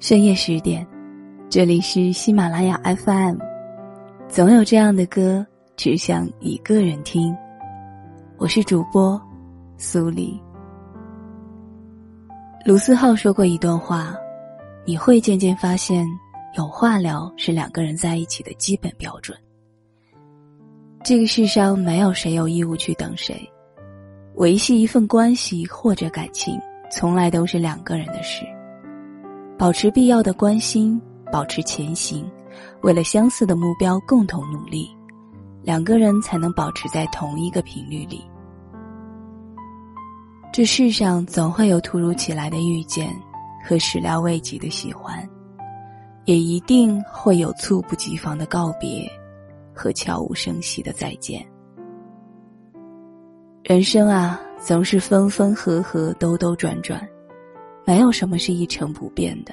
深夜十点，这里是喜马拉雅 FM。总有这样的歌，只想一个人听。我是主播苏黎。卢思浩说过一段话：“你会渐渐发现，有话聊是两个人在一起的基本标准。这个世上没有谁有义务去等谁，维系一份关系或者感情，从来都是两个人的事。”保持必要的关心，保持前行，为了相似的目标共同努力，两个人才能保持在同一个频率里。这世上总会有突如其来的遇见和始料未及的喜欢，也一定会有猝不及防的告别和悄无声息的再见。人生啊，总是分分合合，兜兜转转。没有什么是一成不变的。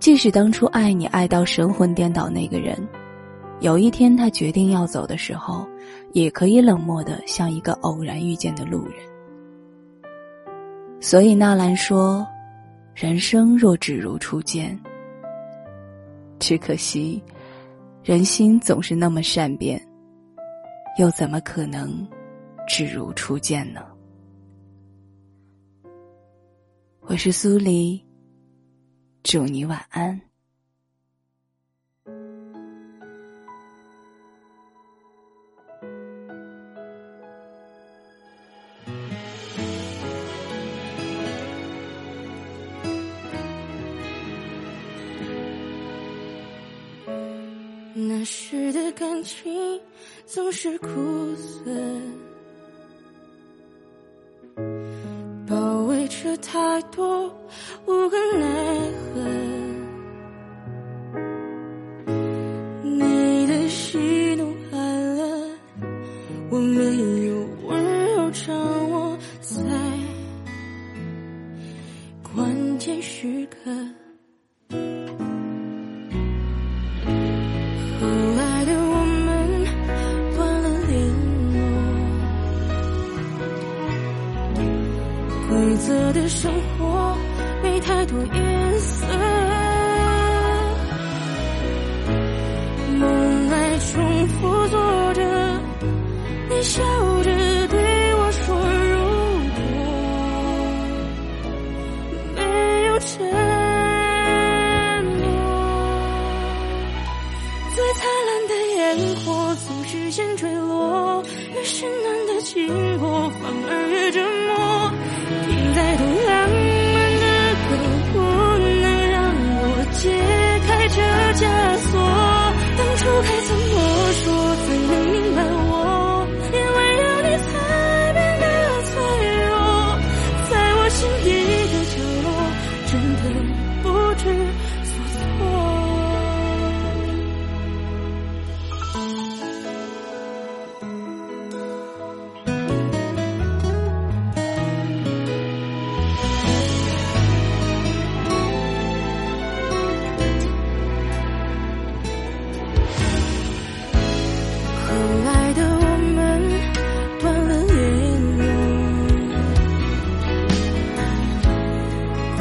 即使当初爱你爱到神魂颠倒那个人，有一天他决定要走的时候，也可以冷漠的像一个偶然遇见的路人。所以纳兰说：“人生若只如初见。”只可惜，人心总是那么善变，又怎么可能只如初见呢？我是苏黎，祝你晚安。那时的感情总是苦涩。太多无可奈何，你的喜怒哀乐，我没有。生活没太多颜色，梦来重复做着，你笑着对我说：“如果没有承诺，最灿烂的烟火总是先坠落，越是暖的经过，反而越折磨。”再多浪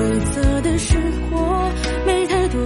规则的生活没太多